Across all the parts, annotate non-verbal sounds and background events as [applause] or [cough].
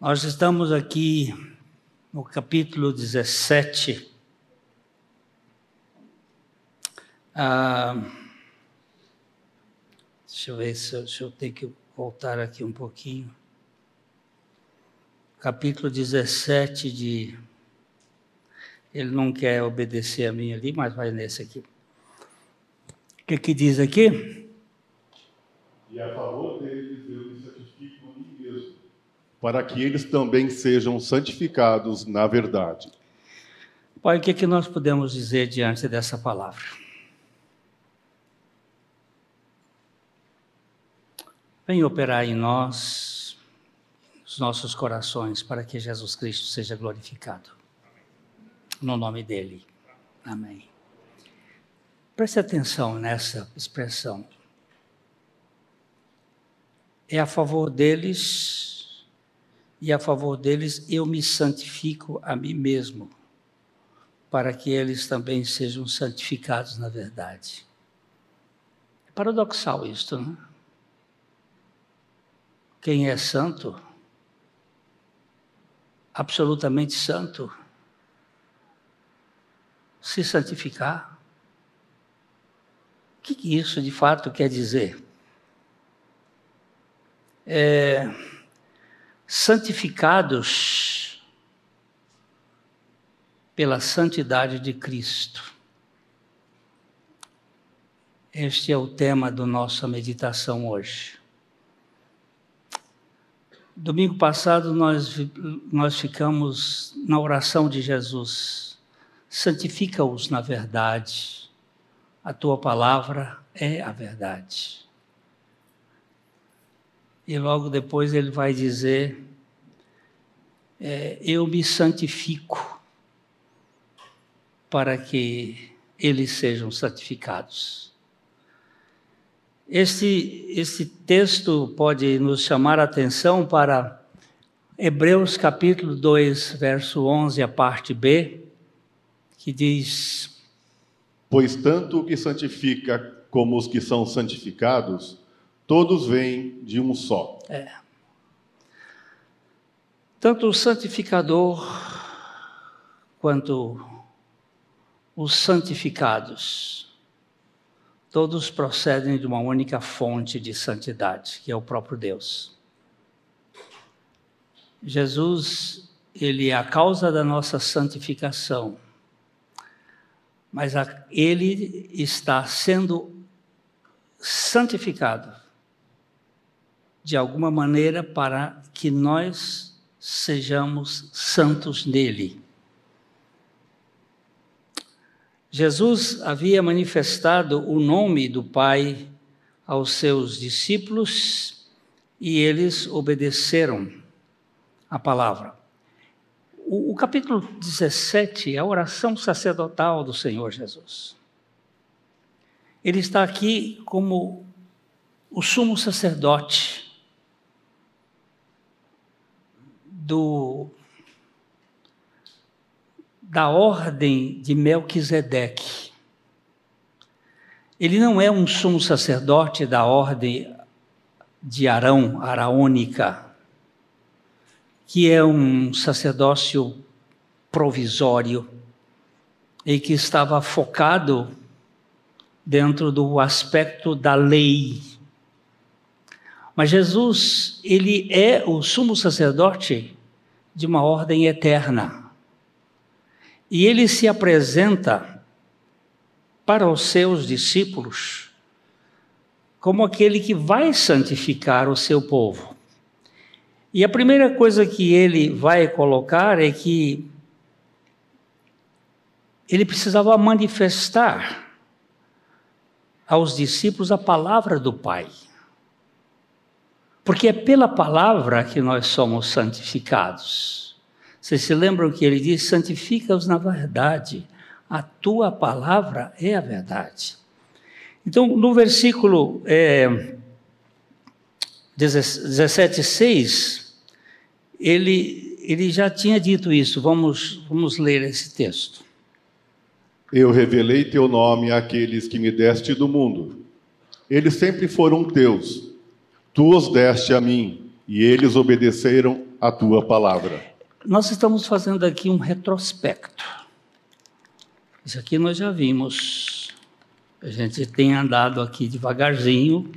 Nós estamos aqui no capítulo 17. Ah, deixa eu ver se eu, se eu tenho que voltar aqui um pouquinho. Capítulo 17 de. Ele não quer obedecer a mim ali, mas vai nesse aqui. O que, que diz aqui? E a favor deles eu me santifico a mim mesmo, para que eles também sejam santificados na verdade. Pai, o que, que nós podemos dizer diante dessa palavra? Vem operar em nós, nos nossos corações, para que Jesus Cristo seja glorificado. No nome dele. Amém. Preste atenção nessa expressão. É a favor deles, e a favor deles eu me santifico a mim mesmo, para que eles também sejam santificados na verdade. É paradoxal isto, não? Quem é santo, absolutamente santo, se santificar. O que isso de fato quer dizer? É, santificados pela santidade de Cristo. Este é o tema da nossa meditação hoje. Domingo passado nós, nós ficamos na oração de Jesus. Santifica-os na verdade. A tua palavra é a verdade. E logo depois ele vai dizer: é, Eu me santifico para que eles sejam santificados. Este, este texto pode nos chamar a atenção para Hebreus capítulo 2, verso 11, a parte B, que diz: Pois tanto o que santifica como os que são santificados, todos vêm de um só. É. Tanto o santificador quanto os santificados todos procedem de uma única fonte de santidade, que é o próprio Deus. Jesus, ele é a causa da nossa santificação, mas ele está sendo santificado de alguma maneira para que nós sejamos santos nele. Jesus havia manifestado o nome do Pai aos seus discípulos e eles obedeceram a palavra. O, o, capítulo 17 é a oração sacerdotal do Senhor Jesus. Ele está aqui como o sumo sacerdote do da ordem de Melquisedeque. Ele não é um sumo sacerdote da ordem de Arão, araônica, que é um sacerdócio provisório e que estava focado dentro do aspecto da lei. Mas Jesus, ele é o sumo sacerdote de uma ordem eterna. E ele se apresenta para os seus discípulos como aquele que vai santificar o seu povo. E a primeira coisa que ele vai colocar é que ele precisava manifestar aos discípulos a palavra do Pai. Porque é pela palavra que nós somos santificados. Vocês se lembram que ele diz: santifica-os na verdade, a tua palavra é a verdade. Então, no versículo é, 17,6, ele, ele já tinha dito isso. Vamos, vamos ler esse texto. Eu revelei teu nome àqueles que me deste do mundo. Eles sempre foram teus. Tu os deste a mim e eles obedeceram a tua palavra. Nós estamos fazendo aqui um retrospecto. Isso aqui nós já vimos. A gente tem andado aqui devagarzinho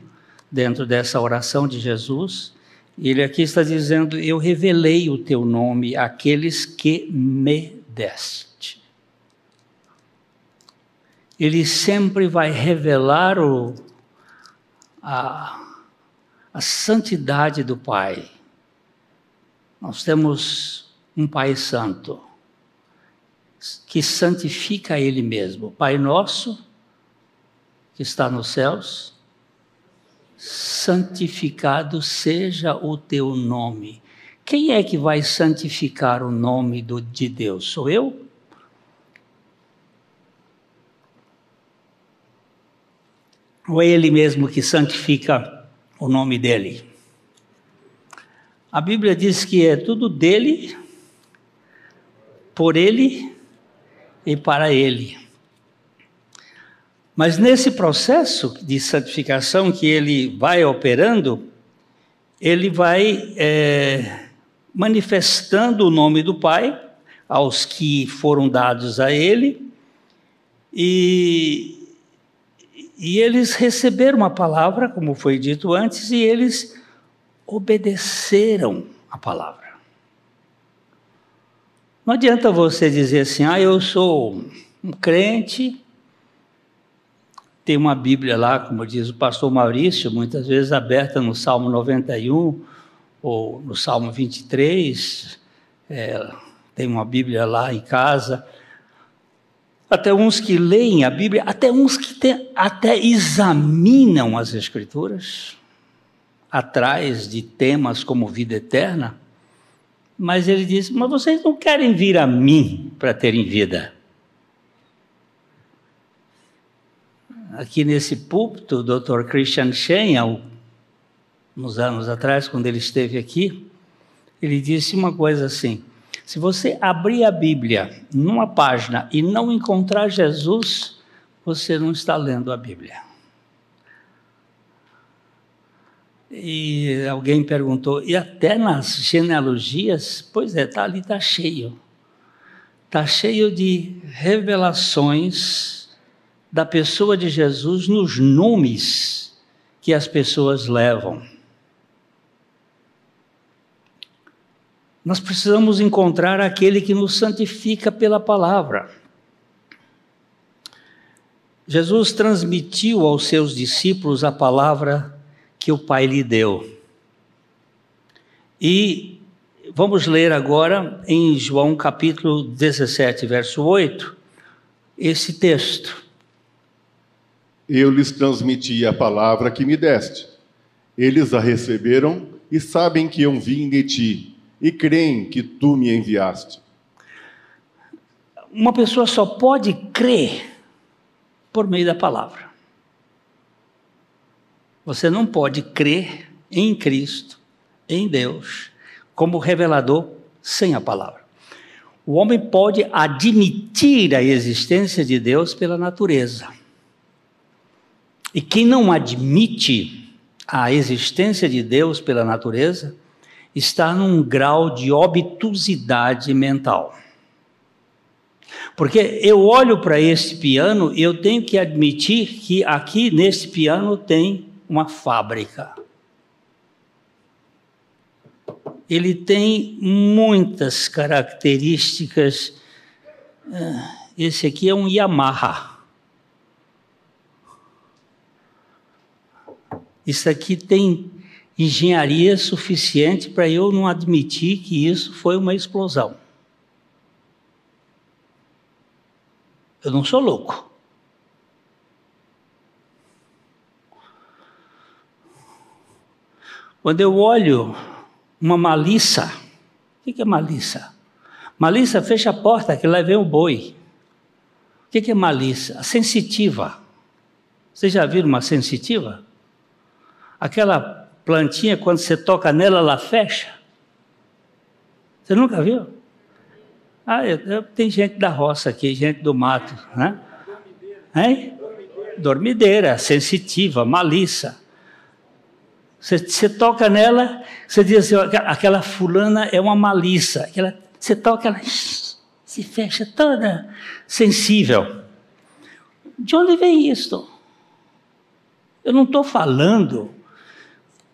dentro dessa oração de Jesus. Ele aqui está dizendo: Eu revelei o teu nome àqueles que me deste. Ele sempre vai revelar o, a, a santidade do Pai. Nós temos um Pai Santo que santifica Ele mesmo. Pai nosso, que está nos céus, santificado seja o teu nome. Quem é que vai santificar o nome do, de Deus? Sou eu? Ou é Ele mesmo que santifica o nome dele? A Bíblia diz que é tudo dele, por ele e para Ele. Mas nesse processo de santificação que ele vai operando, ele vai é, manifestando o nome do Pai aos que foram dados a ele, e, e eles receberam a palavra, como foi dito antes, e eles obedeceram a palavra. Não adianta você dizer assim, ah, eu sou um crente, tem uma Bíblia lá, como diz o pastor Maurício, muitas vezes aberta no Salmo 91 ou no Salmo 23, é, tem uma Bíblia lá em casa. Até uns que leem a Bíblia, até uns tem, até examinam as Escrituras, atrás de temas como vida eterna. Mas ele disse: Mas vocês não querem vir a mim para terem vida. Aqui nesse púlpito, o Dr. Christian Shen, uns anos atrás, quando ele esteve aqui, ele disse uma coisa assim: se você abrir a Bíblia numa página e não encontrar Jesus, você não está lendo a Bíblia. E alguém perguntou, e até nas genealogias? Pois é, tá ali, está cheio. Está cheio de revelações da pessoa de Jesus nos nomes que as pessoas levam. Nós precisamos encontrar aquele que nos santifica pela palavra. Jesus transmitiu aos seus discípulos a palavra que o Pai lhe deu. E vamos ler agora em João capítulo 17, verso 8, esse texto. Eu lhes transmiti a palavra que me deste. Eles a receberam e sabem que eu vim de ti, e creem que tu me enviaste. Uma pessoa só pode crer por meio da palavra. Você não pode crer em Cristo, em Deus, como revelador sem a palavra. O homem pode admitir a existência de Deus pela natureza. E quem não admite a existência de Deus pela natureza está num grau de obtusidade mental. Porque eu olho para este piano e eu tenho que admitir que aqui nesse piano tem uma fábrica. Ele tem muitas características. Ah, esse aqui é um Yamaha. Isso aqui tem engenharia suficiente para eu não admitir que isso foi uma explosão. Eu não sou louco. Quando eu olho uma malícia, o que é malícia? Malícia fecha a porta que lá vem o boi. O que é malícia? A sensitiva. Vocês já viram uma sensitiva? Aquela plantinha, quando você toca nela, ela fecha. Você nunca viu? Ah, eu, eu, tem gente da roça aqui, gente do mato, né? Hein? Dormideira, sensitiva, malícia. Você, você toca nela, você diz assim, aquela fulana é uma malícia. Aquela, você toca, ela se fecha toda sensível. De onde vem isso? Eu não estou falando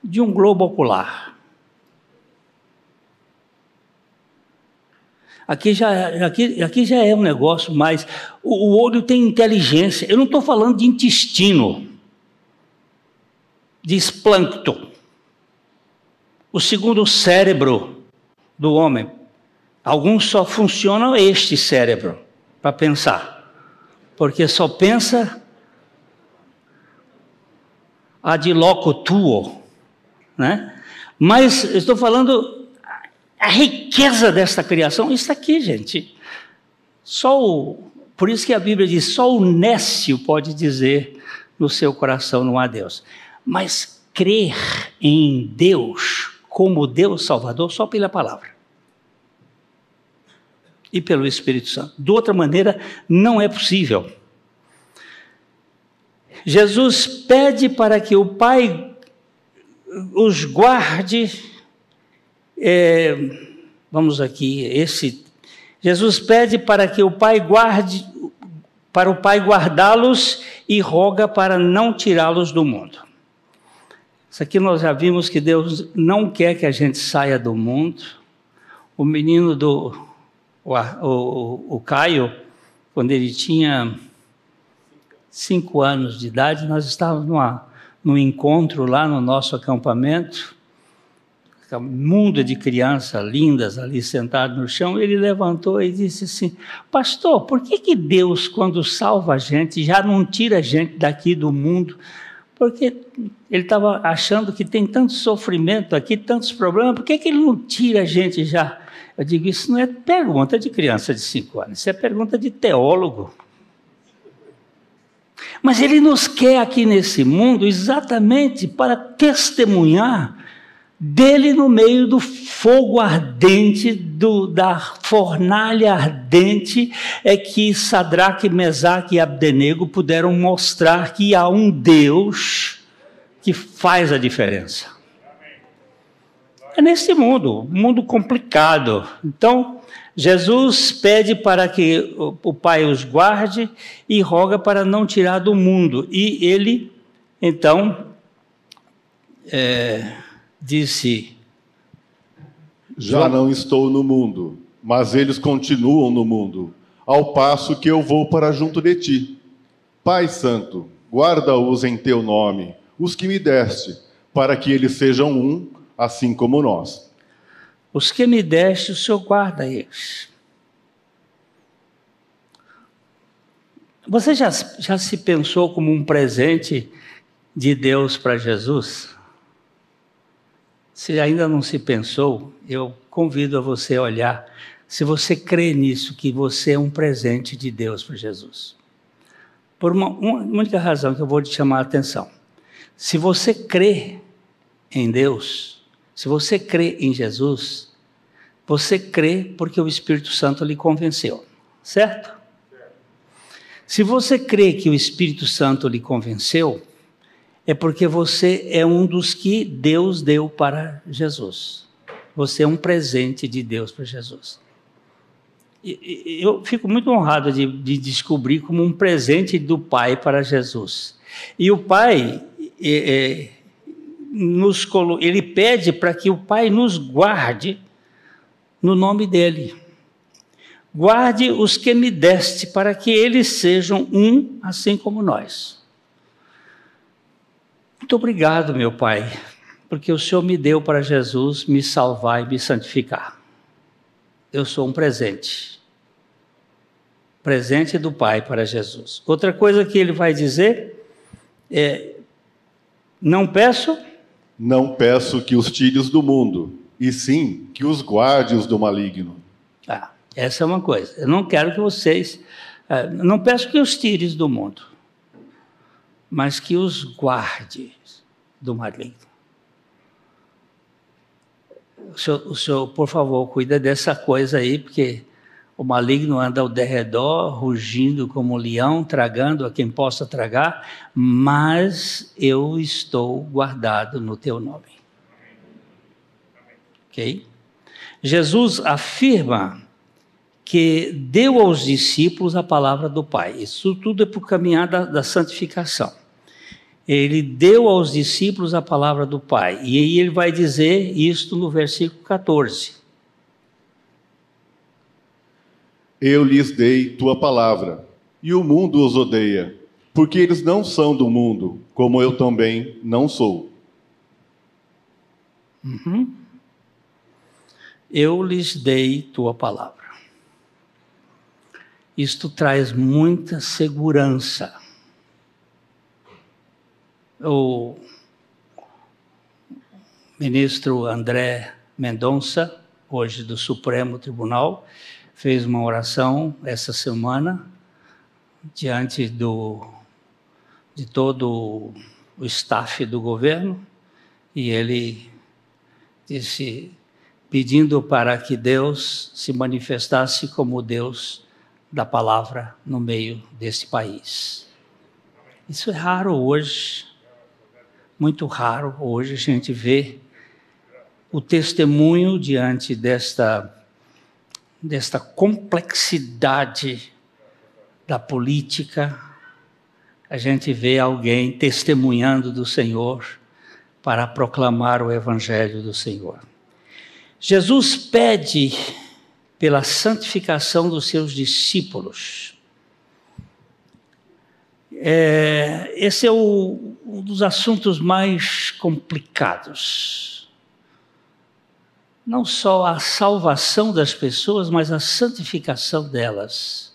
de um globo ocular. Aqui já, aqui, aqui já é um negócio mais. O, o olho tem inteligência. Eu não estou falando de intestino, de esplâncton. O segundo cérebro do homem. Alguns só funcionam este cérebro para pensar, porque só pensa ad loco tuo, né? Mas estou falando a riqueza desta criação, isso aqui, gente. Só o, por isso que a Bíblia diz, só o nécio pode dizer no seu coração não há Deus. Mas crer em Deus como Deus Salvador só pela palavra e pelo Espírito Santo. De outra maneira, não é possível. Jesus pede para que o Pai os guarde. É, vamos aqui, esse. Jesus pede para que o Pai guarde, para o Pai guardá-los e roga para não tirá-los do mundo. Isso aqui nós já vimos que Deus não quer que a gente saia do mundo. O menino do o, o, o Caio, quando ele tinha cinco anos de idade, nós estávamos numa, num encontro lá no nosso acampamento, mundo de crianças lindas ali sentadas no chão, ele levantou e disse assim, pastor, por que, que Deus, quando salva a gente, já não tira a gente daqui do mundo? Porque ele estava achando que tem tanto sofrimento aqui, tantos problemas, por que, que ele não tira a gente já eu digo, isso não é pergunta de criança de cinco anos, isso é pergunta de teólogo. Mas ele nos quer aqui nesse mundo exatamente para testemunhar dele no meio do fogo ardente, do, da fornalha ardente, é que Sadraque, Mesaque e Abdenego puderam mostrar que há um Deus que faz a diferença é nesse mundo, mundo complicado. Então, Jesus pede para que o Pai os guarde e roga para não tirar do mundo. E ele, então, é, disse: Já não estou no mundo, mas eles continuam no mundo, ao passo que eu vou para junto de ti. Pai Santo, guarda-os em teu nome, os que me deste, para que eles sejam um assim como nós. Os que me deste, o Senhor guarda eles. Você já, já se pensou como um presente de Deus para Jesus? Se ainda não se pensou, eu convido a você a olhar se você crê nisso, que você é um presente de Deus para Jesus. Por uma, uma única razão que eu vou te chamar a atenção. Se você crê em Deus, se você crê em Jesus, você crê porque o Espírito Santo lhe convenceu, certo? Se você crê que o Espírito Santo lhe convenceu, é porque você é um dos que Deus deu para Jesus. Você é um presente de Deus para Jesus. Eu fico muito honrado de, de descobrir como um presente do Pai para Jesus. E o Pai é, é, nos ele pede para que o Pai nos guarde no nome dele. Guarde os que me deste, para que eles sejam um, assim como nós. Muito obrigado, meu Pai, porque o Senhor me deu para Jesus me salvar e me santificar. Eu sou um presente. Presente do Pai para Jesus. Outra coisa que ele vai dizer é: não peço não peço que os tires do mundo, e sim que os guardes do maligno. Ah, essa é uma coisa. Eu não quero que vocês. Uh, não peço que os tires do mundo, mas que os guardes do maligno. O senhor, o senhor, por favor, cuida dessa coisa aí, porque o maligno anda ao derredor, rugindo como um leão, tragando a quem possa tragar, mas eu estou guardado no teu nome. Ok? Jesus afirma que deu aos discípulos a palavra do Pai. Isso tudo é por caminhar da, da santificação. Ele deu aos discípulos a palavra do Pai. E aí ele vai dizer isto no versículo 14. Eu lhes dei tua palavra, e o mundo os odeia, porque eles não são do mundo, como eu também não sou. Uhum. Eu lhes dei tua palavra. Isto traz muita segurança. O ministro André Mendonça, hoje do Supremo Tribunal, fez uma oração essa semana diante do, de todo o staff do governo e ele disse pedindo para que Deus se manifestasse como Deus da palavra no meio desse país. Isso é raro hoje, muito raro hoje a gente vê o testemunho diante desta desta complexidade da política, a gente vê alguém testemunhando do Senhor para proclamar o Evangelho do Senhor. Jesus pede pela santificação dos seus discípulos. É, esse é o, um dos assuntos mais complicados não só a salvação das pessoas, mas a santificação delas.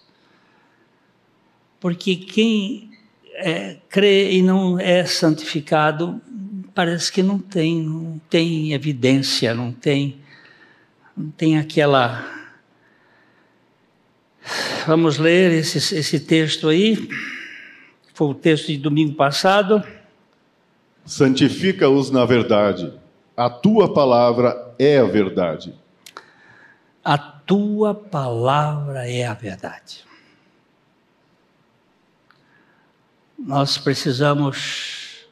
Porque quem é, crê e não é santificado, parece que não tem, não tem evidência, não tem, não tem aquela. Vamos ler esse, esse texto aí. Foi o texto de domingo passado. Santifica-os na verdade a tua palavra é a verdade. A tua palavra é a verdade. Nós precisamos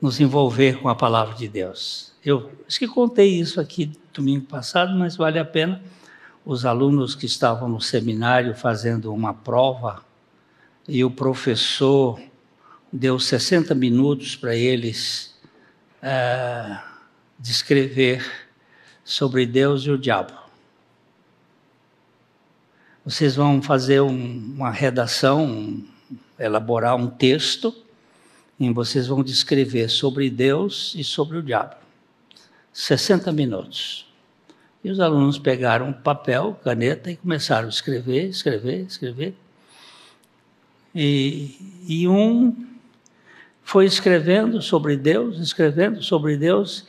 nos envolver com a palavra de Deus. Eu acho que contei isso aqui domingo passado, mas vale a pena. Os alunos que estavam no seminário fazendo uma prova e o professor deu 60 minutos para eles. Uh, descrever sobre Deus e o diabo. Vocês vão fazer um, uma redação, um, elaborar um texto, e vocês vão descrever sobre Deus e sobre o diabo. 60 minutos. E os alunos pegaram papel, caneta e começaram a escrever, escrever, escrever. E, e um foi escrevendo sobre Deus, escrevendo sobre Deus,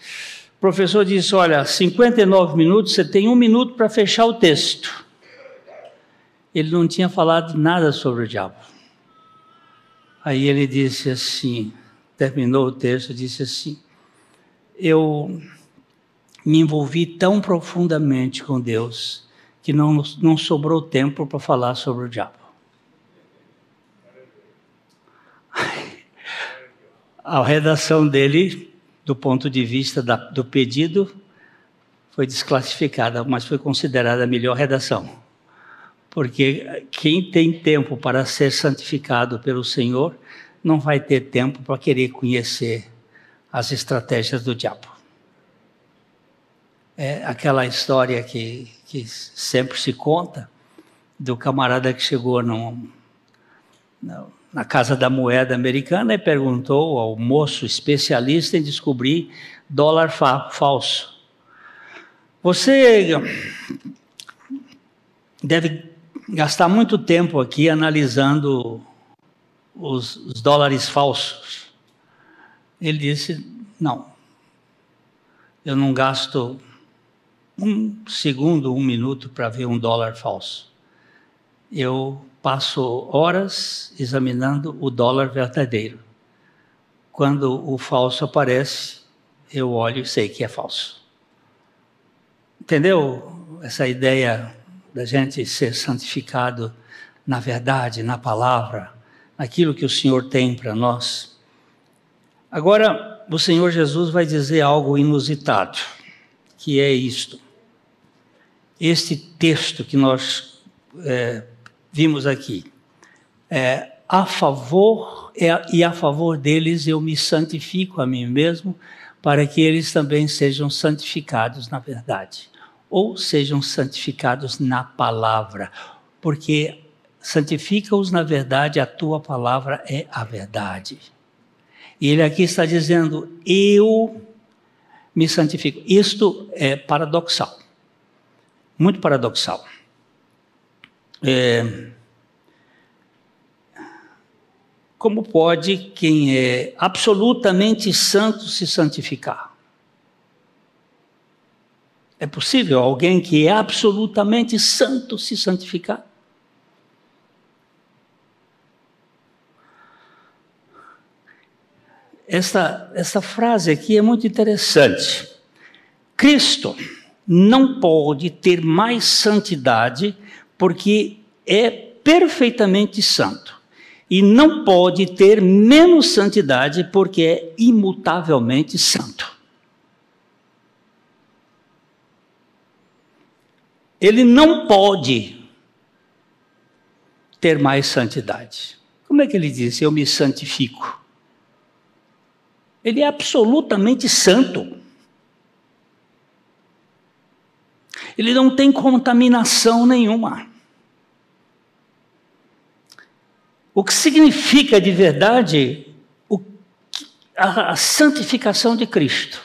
o professor disse: Olha, 59 minutos, você tem um minuto para fechar o texto. Ele não tinha falado nada sobre o diabo. Aí ele disse assim: terminou o texto, disse assim: Eu me envolvi tão profundamente com Deus que não, não sobrou tempo para falar sobre o diabo. [laughs] A redação dele do ponto de vista da, do pedido, foi desclassificada, mas foi considerada a melhor redação. Porque quem tem tempo para ser santificado pelo Senhor não vai ter tempo para querer conhecer as estratégias do diabo. É aquela história que, que sempre se conta do camarada que chegou num na Casa da Moeda Americana e perguntou ao moço especialista em descobrir dólar fa falso. Você deve gastar muito tempo aqui analisando os, os dólares falsos. Ele disse: Não, eu não gasto um segundo, um minuto para ver um dólar falso. Eu passo horas examinando o dólar verdadeiro. Quando o falso aparece, eu olho e sei que é falso. Entendeu essa ideia da gente ser santificado na verdade, na palavra, naquilo que o Senhor tem para nós. Agora, o Senhor Jesus vai dizer algo inusitado, que é isto. Este texto que nós é, vimos aqui, é, a favor é, e a favor deles eu me santifico a mim mesmo, para que eles também sejam santificados na verdade, ou sejam santificados na palavra, porque santifica-os na verdade, a tua palavra é a verdade. E ele aqui está dizendo: eu me santifico. Isto é paradoxal, muito paradoxal. É, como pode quem é absolutamente santo se santificar? É possível alguém que é absolutamente santo se santificar? Essa, essa frase aqui é muito interessante. Cristo não pode ter mais santidade porque é perfeitamente santo. E não pode ter menos santidade porque é imutavelmente santo. Ele não pode ter mais santidade. Como é que ele disse? Eu me santifico. Ele é absolutamente santo. Ele não tem contaminação nenhuma. O que significa de verdade a, santificação de Cristo?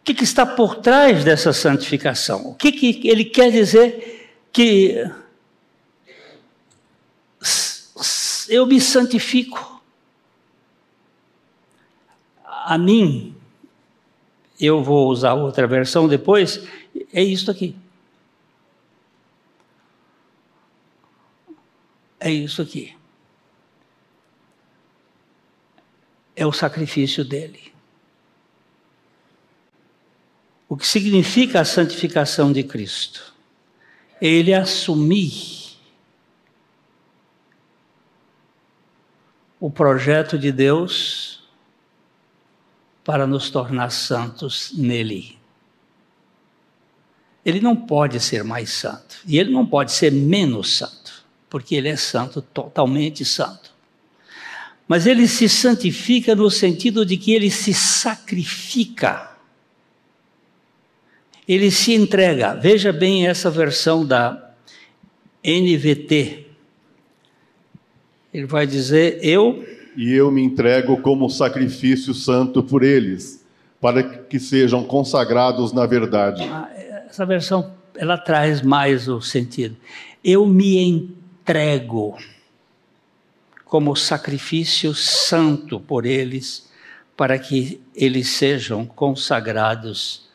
O que, que, está por trás dessa santificação? O que, que ele quer dizer que eu me santifico? a mim, eu vou usar outra versão depois, é isso aqui. É isso aqui. É o sacrifício dele. O que significa a santificação de Cristo? Ele assumir o projeto de Deus para nos tornar santos nele. Ele não pode ser mais santo. E ele não pode ser menos santo, porque ele é santo, totalmente santo. Mas ele se santifica no sentido de que ele se sacrifica. Ele se entrega. Veja bem essa versão da NVT. Ele vai dizer: Eu e eu me entrego como sacrifício santo por eles, para que sejam consagrados na verdade. Ah, essa versão ela traz mais o sentido. Eu me entrego como sacrifício santo por eles, para que eles sejam consagrados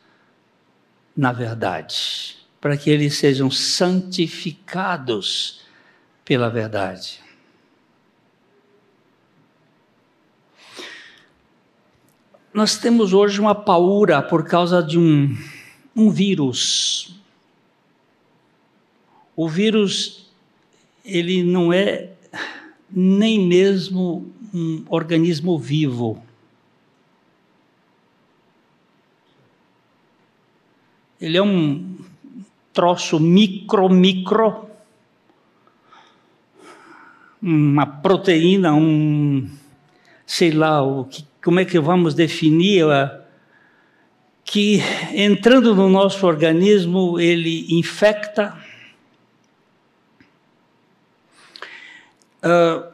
na verdade, para que eles sejam santificados pela verdade. Nós temos hoje uma paura por causa de um, um vírus. O vírus, ele não é nem mesmo um organismo vivo. Ele é um troço micro, micro, uma proteína, um, sei lá o que como é que vamos definir que entrando no nosso organismo ele infecta. Uh,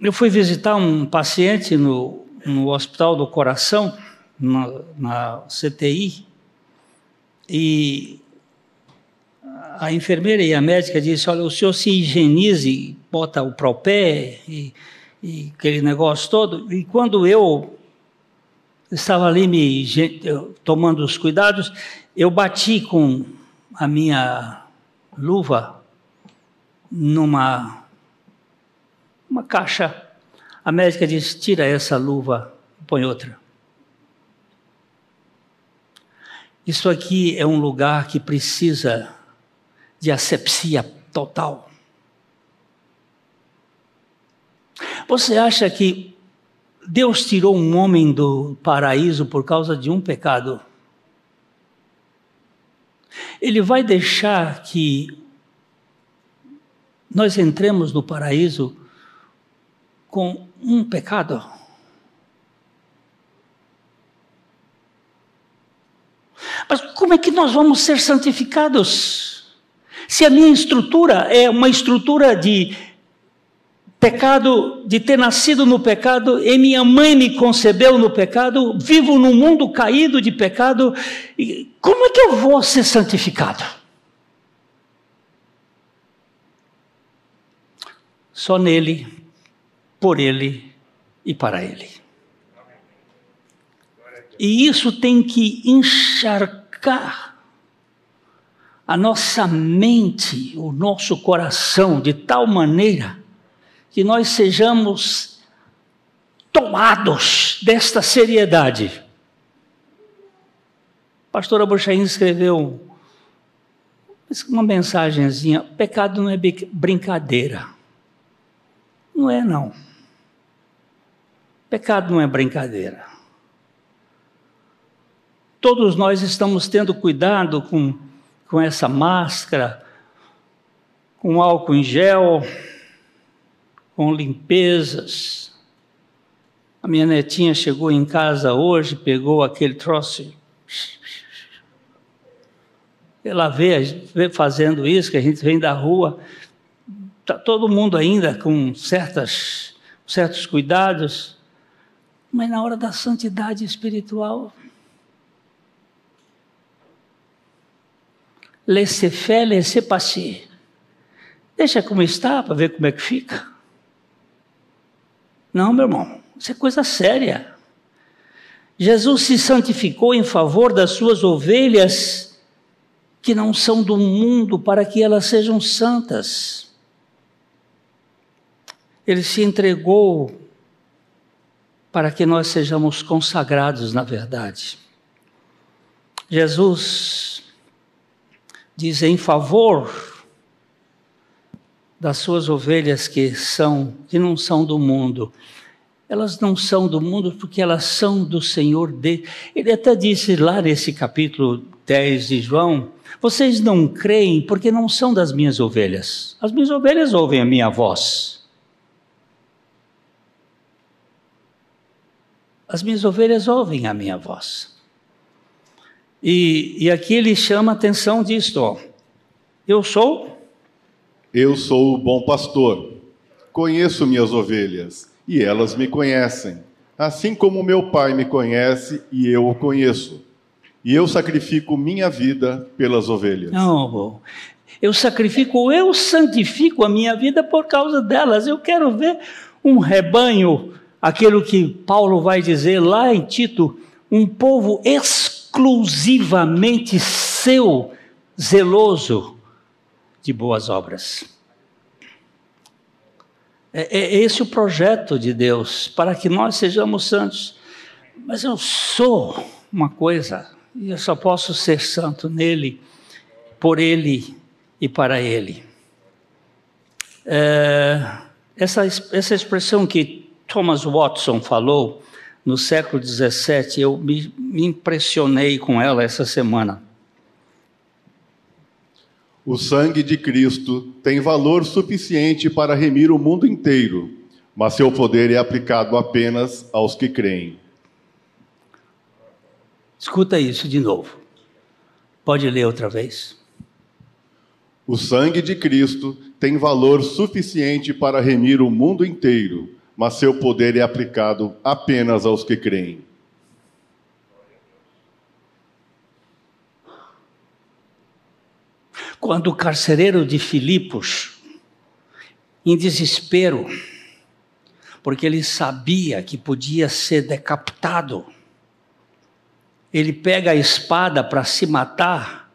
eu fui visitar um paciente no, no Hospital do Coração, na, na CTI, e a enfermeira e a médica disse: Olha, o senhor se higienize, bota o propé e e aquele negócio todo. E quando eu estava ali me tomando os cuidados, eu bati com a minha luva numa uma caixa. A médica disse: tira essa luva, põe outra. Isso aqui é um lugar que precisa de asepsia total. Você acha que Deus tirou um homem do paraíso por causa de um pecado? Ele vai deixar que nós entremos no paraíso com um pecado? Mas como é que nós vamos ser santificados? Se a minha estrutura é uma estrutura de pecado, de ter nascido no pecado, e minha mãe me concebeu no pecado, vivo num mundo caído de pecado, como é que eu vou ser santificado? Só nele, por ele e para ele. E isso tem que encharcar a nossa mente, o nosso coração, de tal maneira que nós sejamos tomados desta seriedade. A pastora escreveu uma mensagenzinha: pecado não é brincadeira. Não é, não. Pecado não é brincadeira. Todos nós estamos tendo cuidado com, com essa máscara, com álcool em gel, com limpezas. A minha netinha chegou em casa hoje, pegou aquele troço. Ela vê, vê fazendo isso, que a gente vem da rua, está todo mundo ainda com certas, certos cuidados, mas na hora da santidade espiritual, laissez-faire, laissez-passer. Deixa como está para ver como é que fica. Não, meu irmão, isso é coisa séria. Jesus se santificou em favor das suas ovelhas que não são do mundo, para que elas sejam santas. Ele se entregou para que nós sejamos consagrados na verdade. Jesus diz em favor das suas ovelhas que são que não são do mundo. Elas não são do mundo porque elas são do Senhor de. Ele até disse lá nesse capítulo 10 de João: Vocês não creem porque não são das minhas ovelhas. As minhas ovelhas ouvem a minha voz. As minhas ovelhas ouvem a minha voz. E, e aqui ele chama a atenção disto: ó. Eu sou eu sou o bom pastor. Conheço minhas ovelhas e elas me conhecem, assim como meu Pai me conhece e eu o conheço. E eu sacrifico minha vida pelas ovelhas. Não, eu sacrifico, eu santifico a minha vida por causa delas. Eu quero ver um rebanho, aquilo que Paulo vai dizer lá em Tito, um povo exclusivamente seu, zeloso de boas obras. É, é esse o projeto de Deus, para que nós sejamos santos. Mas eu sou uma coisa, e eu só posso ser santo nele, por ele e para ele. É, essa, essa expressão que Thomas Watson falou no século XVII, eu me, me impressionei com ela essa semana. O sangue de Cristo tem valor suficiente para remir o mundo inteiro, mas seu poder é aplicado apenas aos que creem. Escuta isso de novo. Pode ler outra vez. O sangue de Cristo tem valor suficiente para remir o mundo inteiro, mas seu poder é aplicado apenas aos que creem. Quando o carcereiro de Filipos, em desespero, porque ele sabia que podia ser decapitado, ele pega a espada para se matar,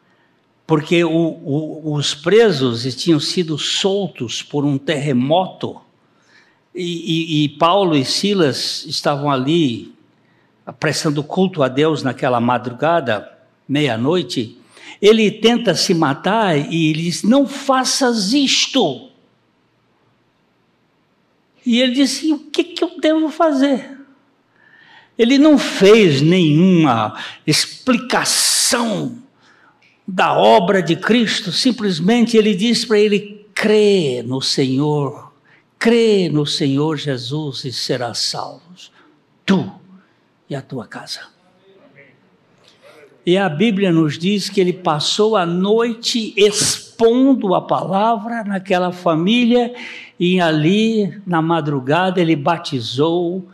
porque o, o, os presos tinham sido soltos por um terremoto, e, e, e Paulo e Silas estavam ali prestando culto a Deus naquela madrugada, meia-noite, ele tenta se matar e ele diz: Não faças isto. E ele disse: O que, que eu devo fazer? Ele não fez nenhuma explicação da obra de Cristo, simplesmente ele disse para ele: crê no Senhor, crê no Senhor Jesus e serás salvo, tu e a tua casa. E a Bíblia nos diz que ele passou a noite expondo a palavra naquela família, e ali, na madrugada, ele batizou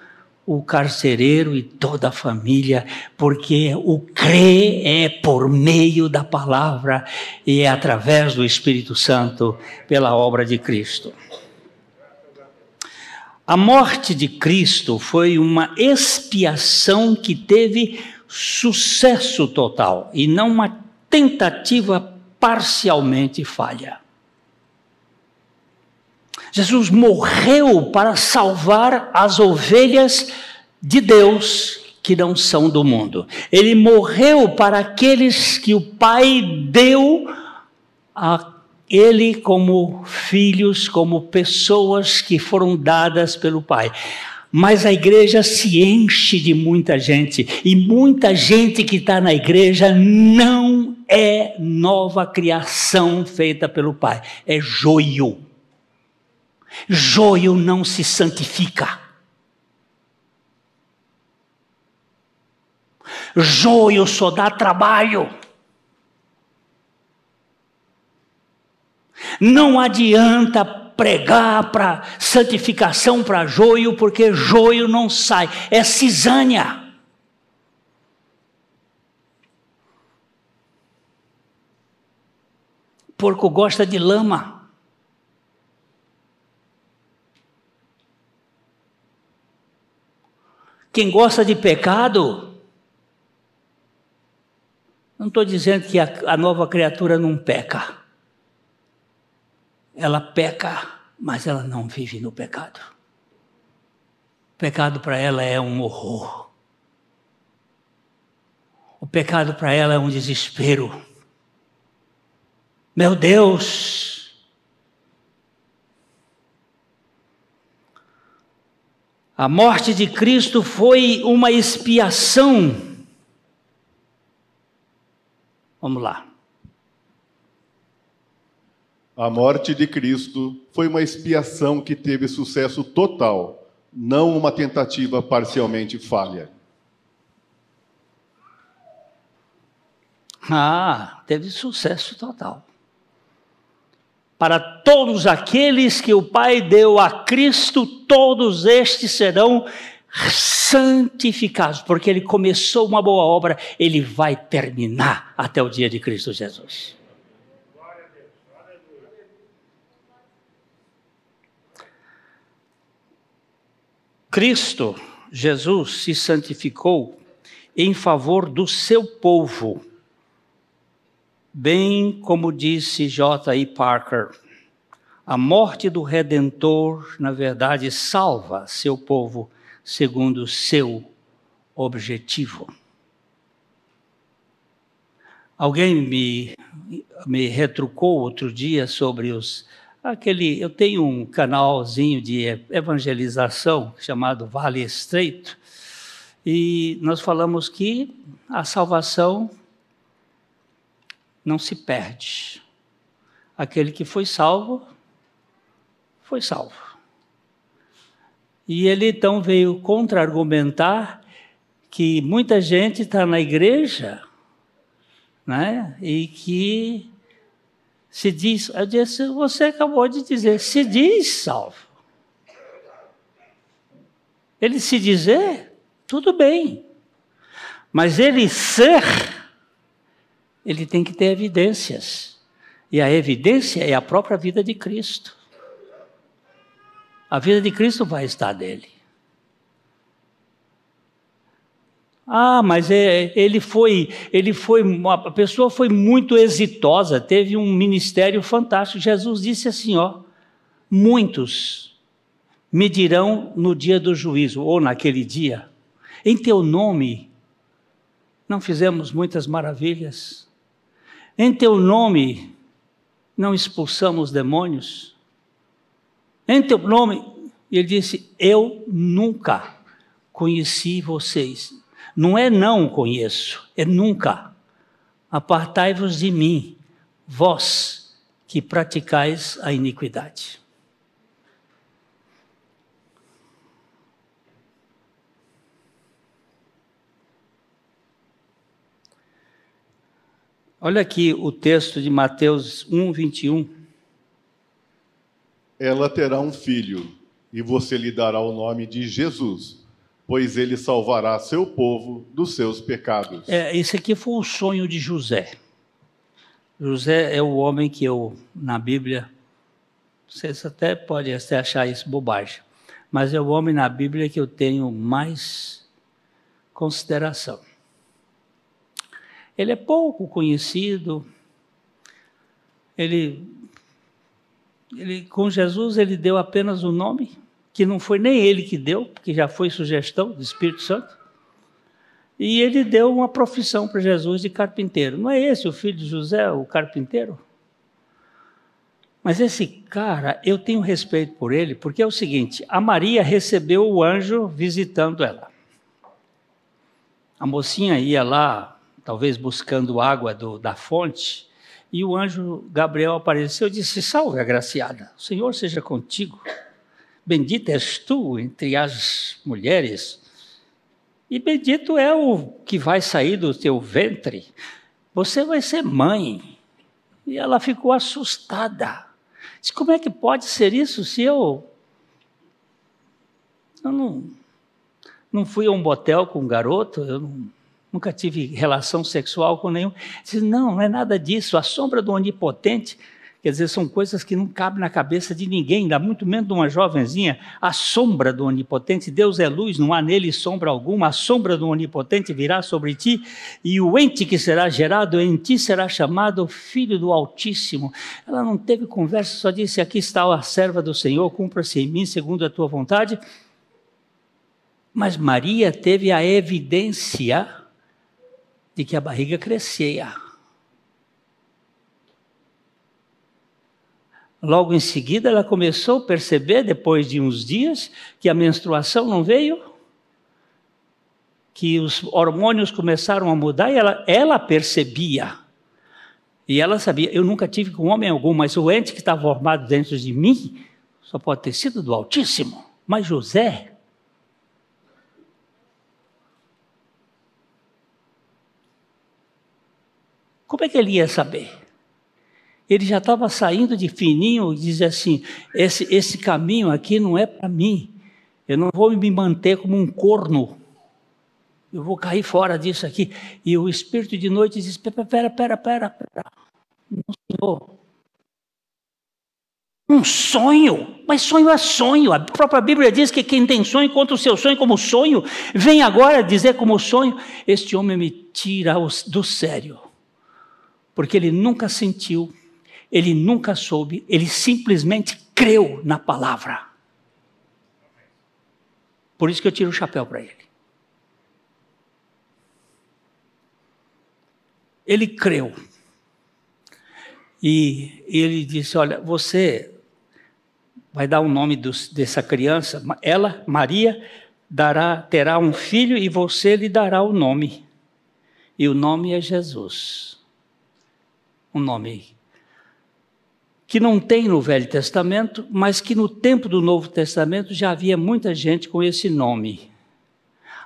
o carcereiro e toda a família, porque o crer é por meio da palavra e é através do Espírito Santo pela obra de Cristo. A morte de Cristo foi uma expiação que teve sucesso total e não uma tentativa parcialmente falha. Jesus morreu para salvar as ovelhas de Deus que não são do mundo. Ele morreu para aqueles que o Pai deu a ele como filhos, como pessoas que foram dadas pelo Pai. Mas a igreja se enche de muita gente, e muita gente que está na igreja não é nova criação feita pelo Pai, é joio. Joio não se santifica. Joio só dá trabalho. Não adianta pregar para santificação para joio, porque joio não sai, é cisânia. Porco gosta de lama. Quem gosta de pecado, não estou dizendo que a, a nova criatura não peca. Ela peca, mas ela não vive no pecado. O pecado para ela é um horror. O pecado para ela é um desespero. Meu Deus, A morte de Cristo foi uma expiação. Vamos lá. A morte de Cristo foi uma expiação que teve sucesso total, não uma tentativa parcialmente falha. Ah, teve sucesso total para todos aqueles que o Pai deu a Cristo, todos estes serão santificados, porque ele começou uma boa obra, ele vai terminar até o dia de Cristo Jesus. Cristo, Jesus, se santificou em favor do seu povo Bem como disse J.I. Parker, a morte do Redentor, na verdade, salva seu povo segundo seu objetivo. Alguém me, me retrucou outro dia sobre os. Aquele, eu tenho um canalzinho de evangelização chamado Vale Estreito, e nós falamos que a salvação não se perde. Aquele que foi salvo, foi salvo. E ele então veio contra-argumentar que muita gente está na igreja né, e que se diz, eu disse, você acabou de dizer, se diz salvo. Ele se dizer, tudo bem. Mas ele ser ele tem que ter evidências. E a evidência é a própria vida de Cristo. A vida de Cristo vai estar nele. Ah, mas é, ele foi, ele foi, a pessoa foi muito exitosa, teve um ministério fantástico. Jesus disse assim, ó, muitos me dirão no dia do juízo ou naquele dia, em teu nome não fizemos muitas maravilhas. Em teu nome não expulsamos demônios. Em teu nome, ele disse: Eu nunca conheci vocês. Não é não conheço, é nunca. Apartai-vos de mim, vós que praticais a iniquidade. Olha aqui o texto de Mateus 1, 21. Ela terá um filho, e você lhe dará o nome de Jesus, pois ele salvará seu povo dos seus pecados. É, esse aqui foi o sonho de José. José é o homem que eu, na Bíblia, vocês até podem até achar isso bobagem, mas é o homem na Bíblia que eu tenho mais consideração. Ele é pouco conhecido. Ele, ele, com Jesus, ele deu apenas o nome, que não foi nem ele que deu, porque já foi sugestão do Espírito Santo. E ele deu uma profissão para Jesus de carpinteiro. Não é esse o filho de José, o carpinteiro? Mas esse cara, eu tenho respeito por ele, porque é o seguinte: a Maria recebeu o anjo visitando ela. A mocinha ia lá talvez buscando água do, da fonte, e o anjo Gabriel apareceu e disse: Salve, agraciada, o Senhor seja contigo. Bendita és tu entre as mulheres, e bendito é o que vai sair do teu ventre. Você vai ser mãe. E ela ficou assustada. Disse: Como é que pode ser isso se eu. Eu não, não fui a um botel com um garoto, eu não nunca tive relação sexual com nenhum. Diz, não, não é nada disso. A sombra do onipotente, quer dizer, são coisas que não cabem na cabeça de ninguém, ainda muito menos de uma jovenzinha. A sombra do onipotente, Deus é luz, não há nele sombra alguma. A sombra do onipotente virá sobre ti, e o ente que será gerado em ti será chamado Filho do Altíssimo. Ela não teve conversa, só disse: Aqui está a serva do Senhor, cumpra-se em mim segundo a tua vontade. Mas Maria teve a evidência de que a barriga crescia. Logo em seguida, ela começou a perceber, depois de uns dias, que a menstruação não veio, que os hormônios começaram a mudar e ela, ela percebia. E ela sabia, eu nunca tive com homem algum, mas o ente que estava formado dentro de mim só pode ter sido do Altíssimo. Mas José, Como é que ele ia saber? Ele já estava saindo de fininho e dizia assim: esse, esse caminho aqui não é para mim. Eu não vou me manter como um corno. Eu vou cair fora disso aqui. E o espírito de noite diz: pera, pera, pera, pera, pera. Não, senhor. Um sonho, mas sonho é sonho. A própria Bíblia diz que quem tem sonho conta o seu sonho como sonho. Vem agora dizer como sonho: Este homem me tira do sério porque ele nunca sentiu, ele nunca soube, ele simplesmente creu na palavra. Por isso que eu tiro o chapéu para ele. Ele creu. E ele disse: Olha, você vai dar o nome dos, dessa criança, ela, Maria, dará, terá um filho e você lhe dará o nome. E o nome é Jesus um nome que não tem no Velho Testamento, mas que no tempo do Novo Testamento já havia muita gente com esse nome.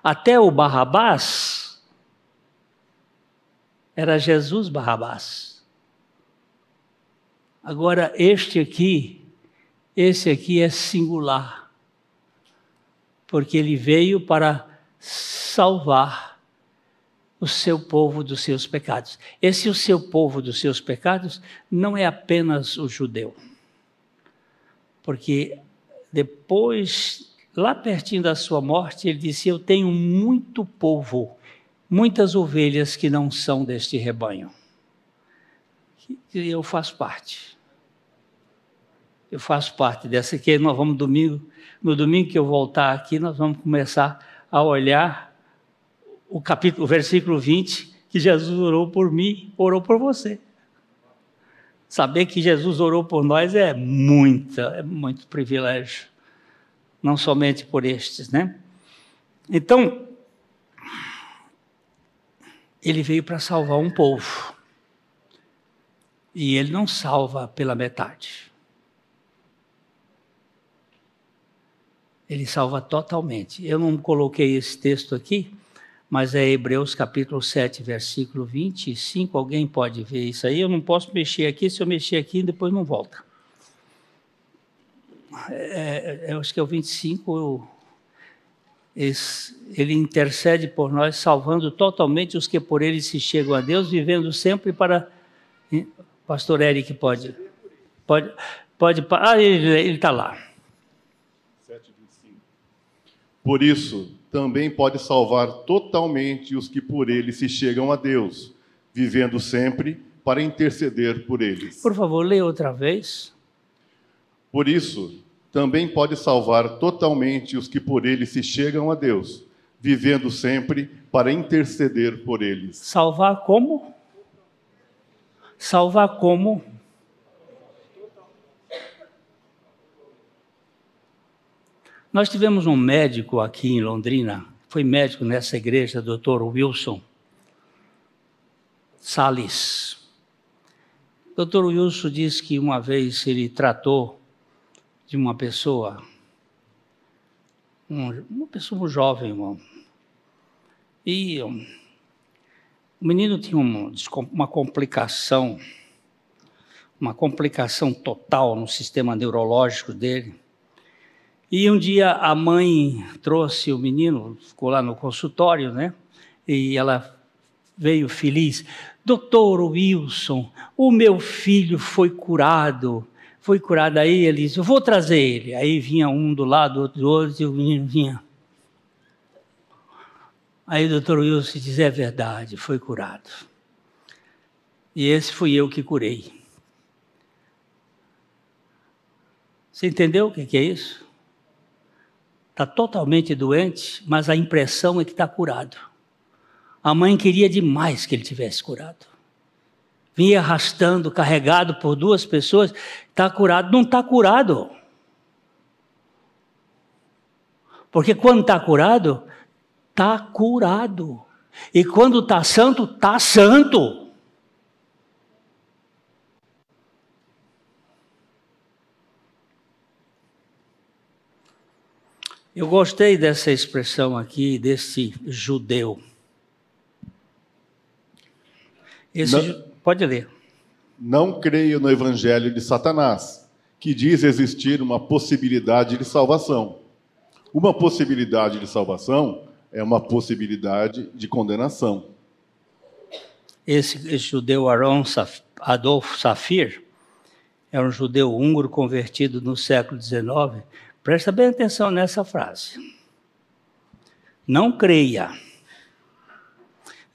Até o Barrabás era Jesus Barrabás. Agora, este aqui, esse aqui é singular, porque ele veio para salvar o seu povo dos seus pecados. Esse o seu povo dos seus pecados não é apenas o judeu. Porque depois, lá pertinho da sua morte, ele disse: Eu tenho muito povo, muitas ovelhas que não são deste rebanho. E eu faço parte. Eu faço parte dessa que nós vamos domingo, no domingo que eu voltar aqui, nós vamos começar a olhar o capítulo, o versículo 20, que Jesus orou por mim, orou por você. Saber que Jesus orou por nós é muita, é muito privilégio. Não somente por estes, né? Então, ele veio para salvar um povo. E ele não salva pela metade. Ele salva totalmente. Eu não coloquei esse texto aqui, mas é Hebreus capítulo 7, versículo 25. Alguém pode ver isso aí? Eu não posso mexer aqui, se eu mexer aqui, depois não volta. É, é, eu acho que é o 25. Eu, esse, ele intercede por nós, salvando totalmente os que por ele se chegam a Deus, vivendo sempre para. Pastor Eric pode. Pode. pode ah, ele está lá. Por isso, também pode salvar totalmente os que por ele se chegam a Deus, vivendo sempre para interceder por eles. Por favor, leia outra vez. Por isso, também pode salvar totalmente os que por ele se chegam a Deus, vivendo sempre para interceder por eles. Salvar como? Salvar como? Nós tivemos um médico aqui em Londrina, foi médico nessa igreja, Dr. Wilson Salles. Dr. Wilson disse que uma vez ele tratou de uma pessoa, uma pessoa jovem, irmão, e o menino tinha uma, uma complicação, uma complicação total no sistema neurológico dele. E um dia a mãe trouxe o menino, ficou lá no consultório, né? E ela veio feliz. Doutor Wilson, o meu filho foi curado. Foi curado. Aí ele disse: Eu vou trazer ele. Aí vinha um do lado, outro do outro, e o menino vinha. Aí o doutor Wilson diz: É verdade, foi curado. E esse fui eu que curei. Você entendeu o que é isso? Está totalmente doente, mas a impressão é que está curado. A mãe queria demais que ele tivesse curado. Vinha arrastando, carregado por duas pessoas, está curado. Não está curado. Porque quando está curado, está curado. E quando está santo, está santo. Eu gostei dessa expressão aqui, desse judeu. Esse não, pode ler. Não creio no evangelho de Satanás, que diz existir uma possibilidade de salvação. Uma possibilidade de salvação é uma possibilidade de condenação. Esse, judeu Aron Saf, Adolf Safir é um judeu húngaro convertido no século XIX Presta bem atenção nessa frase. Não creia.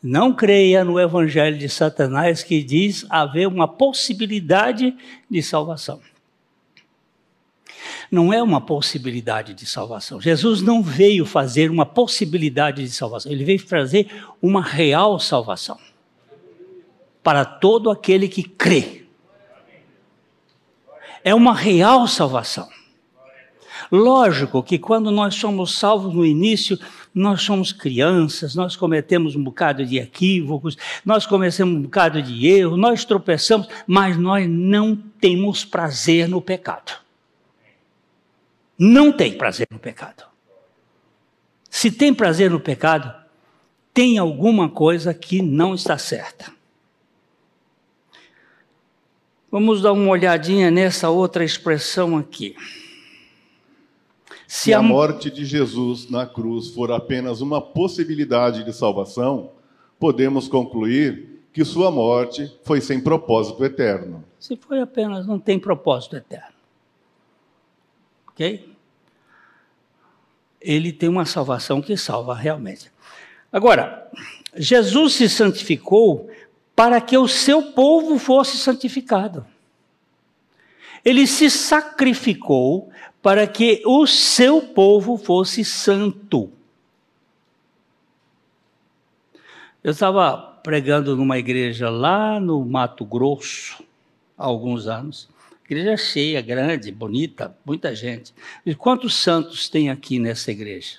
Não creia no evangelho de Satanás que diz haver uma possibilidade de salvação. Não é uma possibilidade de salvação. Jesus não veio fazer uma possibilidade de salvação, ele veio trazer uma real salvação para todo aquele que crê. É uma real salvação. Lógico que quando nós somos salvos no início, nós somos crianças, nós cometemos um bocado de equívocos, nós cometemos um bocado de erro, nós tropeçamos, mas nós não temos prazer no pecado. Não tem prazer no pecado. Se tem prazer no pecado, tem alguma coisa que não está certa. Vamos dar uma olhadinha nessa outra expressão aqui. Se a morte de Jesus na cruz for apenas uma possibilidade de salvação, podemos concluir que sua morte foi sem propósito eterno. Se foi apenas, não tem propósito eterno. Ok? Ele tem uma salvação que salva realmente. Agora, Jesus se santificou para que o seu povo fosse santificado. Ele se sacrificou para que o seu povo fosse santo. Eu estava pregando numa igreja lá no Mato Grosso, há alguns anos. Igreja cheia, grande, bonita, muita gente. E quantos santos tem aqui nessa igreja?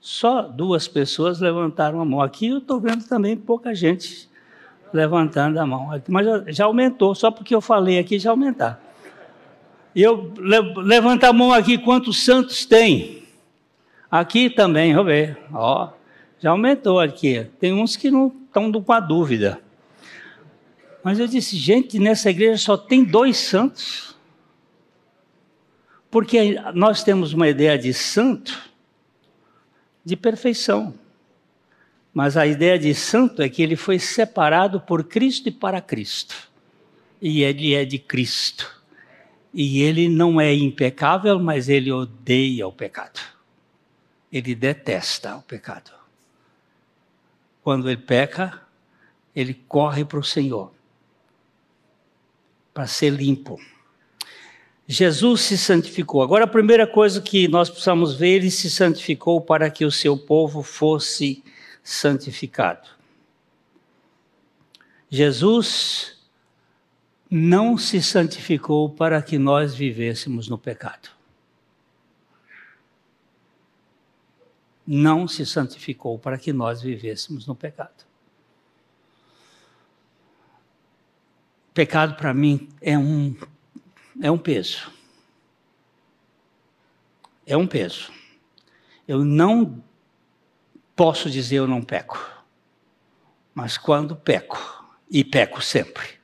Só duas pessoas levantaram a mão. Aqui eu estou vendo também pouca gente levantando a mão. Mas já aumentou, só porque eu falei aqui já aumentar. Eu levanto a mão aqui, quantos santos tem? Aqui também, vou ver. Ó, já aumentou aqui. Tem uns que não estão com a dúvida. Mas eu disse, gente, nessa igreja só tem dois santos. Porque nós temos uma ideia de santo de perfeição. Mas a ideia de santo é que ele foi separado por Cristo e para Cristo. E ele é de Cristo. E ele não é impecável, mas ele odeia o pecado. Ele detesta o pecado. Quando ele peca, ele corre para o Senhor para ser limpo. Jesus se santificou. Agora, a primeira coisa que nós precisamos ver, ele se santificou para que o seu povo fosse santificado. Jesus não se santificou para que nós vivêssemos no pecado. Não se santificou para que nós vivêssemos no pecado. Pecado para mim é um é um peso. É um peso. Eu não posso dizer eu não peco. Mas quando peco, e peco sempre,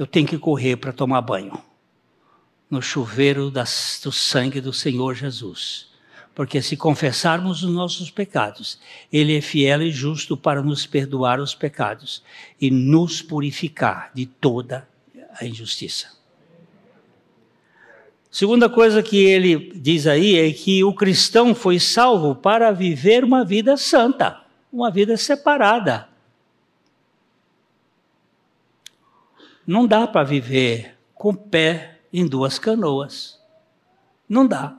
eu tenho que correr para tomar banho no chuveiro das, do sangue do Senhor Jesus. Porque se confessarmos os nossos pecados, Ele é fiel e justo para nos perdoar os pecados e nos purificar de toda a injustiça. Segunda coisa que ele diz aí é que o cristão foi salvo para viver uma vida santa, uma vida separada. Não dá para viver com o pé em duas canoas. Não dá.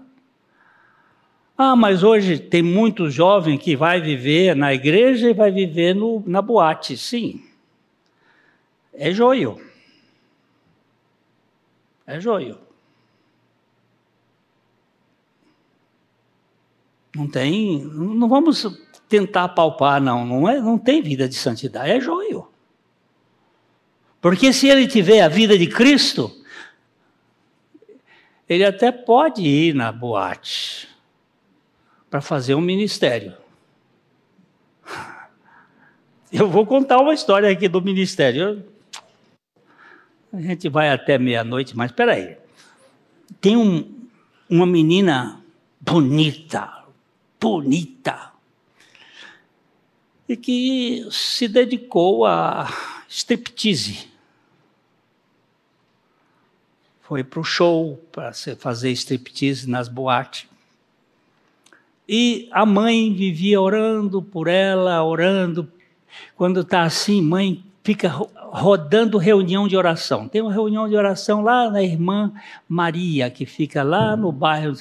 Ah, mas hoje tem muito jovem que vai viver na igreja e vai viver no, na boate. Sim. É joio. É joio. Não tem, não vamos tentar palpar, não. Não, é, não tem vida de santidade, é joio. Porque se ele tiver a vida de Cristo, ele até pode ir na boate para fazer um ministério. [laughs] Eu vou contar uma história aqui do ministério. A gente vai até meia-noite, mas espera aí. Tem um, uma menina bonita, bonita, e que se dedicou a striptease. Foi para o show, para fazer striptease nas boates. E a mãe vivia orando por ela, orando. Quando está assim, mãe, fica rodando reunião de oração. Tem uma reunião de oração lá na irmã Maria, que fica lá no bairro,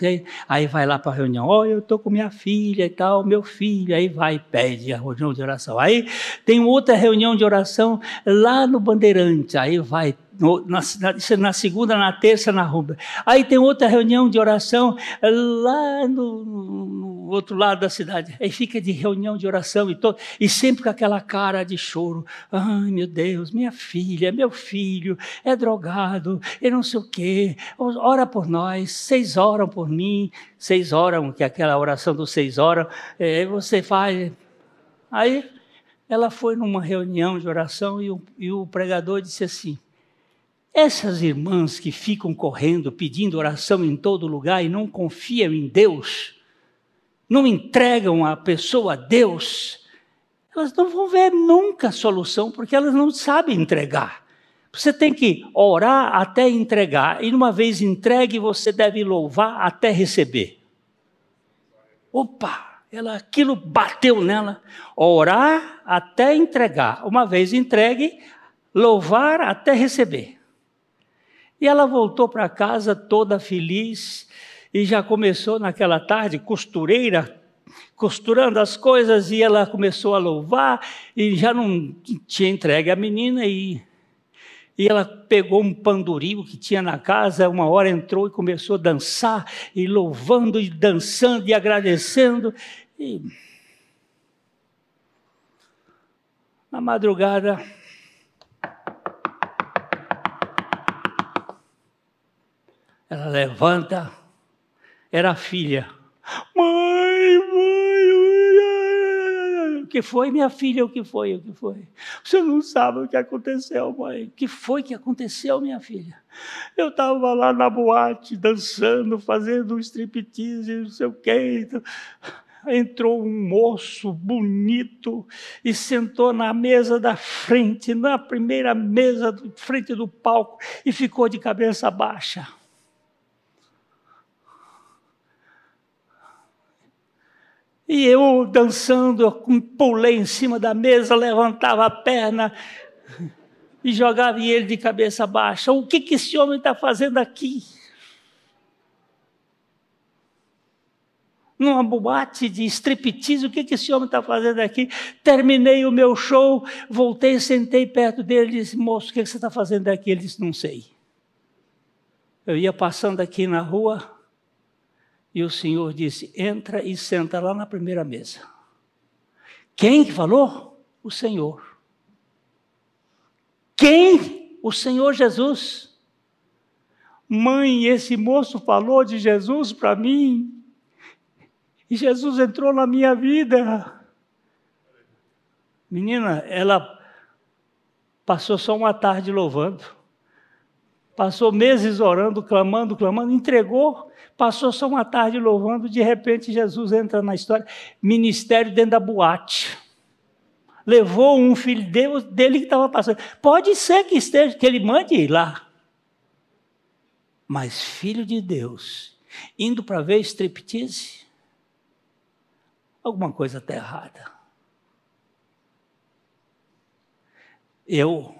aí vai lá para a reunião, oh, eu estou com minha filha e tal, meu filho, aí vai e pede a reunião de oração. Aí tem outra reunião de oração lá no Bandeirante, aí vai na, na, na, segunda, na terça, na rua. Aí tem outra reunião de oração lá no, no, outro lado da cidade. Aí fica de reunião de oração e, todo, e sempre com aquela cara de choro. Ai, meu Deus, minha filha, meu filho é drogado, e não sei o quê. Ora por nós, seis oram por mim, seis oram, que é aquela oração dos seis horas, é, você faz. Aí ela foi numa reunião de oração e o, e o pregador disse assim: essas irmãs que ficam correndo, pedindo oração em todo lugar e não confiam em Deus, não entregam a pessoa a Deus, elas não vão ver nunca a solução, porque elas não sabem entregar. Você tem que orar até entregar, e uma vez entregue, você deve louvar até receber. Opa, ela, aquilo bateu nela. Orar até entregar. Uma vez entregue, louvar até receber. E ela voltou para casa toda feliz e já começou naquela tarde, costureira, costurando as coisas e ela começou a louvar e já não tinha entregue a menina e, e ela pegou um panduril que tinha na casa, uma hora entrou e começou a dançar e louvando e dançando e agradecendo. E... Na madrugada, ela levanta, era a filha. Mãe, mãe, mãe, o que foi, minha filha? O que foi? O que foi? Você não sabe o que aconteceu, mãe. O que foi que aconteceu, minha filha? Eu estava lá na boate, dançando, fazendo um striptease, não sei o quê. Entrou um moço bonito e sentou na mesa da frente, na primeira mesa, frente do palco, e ficou de cabeça baixa. E eu dançando, eu pulei em cima da mesa, levantava a perna e jogava ele de cabeça baixa. O que, que esse homem está fazendo aqui? Numa boate de striptease, o que, que esse homem está fazendo aqui? Terminei o meu show, voltei, sentei perto dele e disse: Moço, o que, que você está fazendo aqui? Ele disse: Não sei. Eu ia passando aqui na rua, e o Senhor disse: entra e senta lá na primeira mesa. Quem que falou? O Senhor. Quem? O Senhor Jesus. Mãe, esse moço falou de Jesus para mim. E Jesus entrou na minha vida. Menina, ela passou só uma tarde louvando. Passou meses orando, clamando, clamando, entregou Passou só uma tarde louvando, de repente Jesus entra na história, ministério dentro da boate. Levou um filho dele que estava passando. Pode ser que esteja, que ele mande ir lá. Mas filho de Deus, indo para ver striptease, alguma coisa está errada. Eu,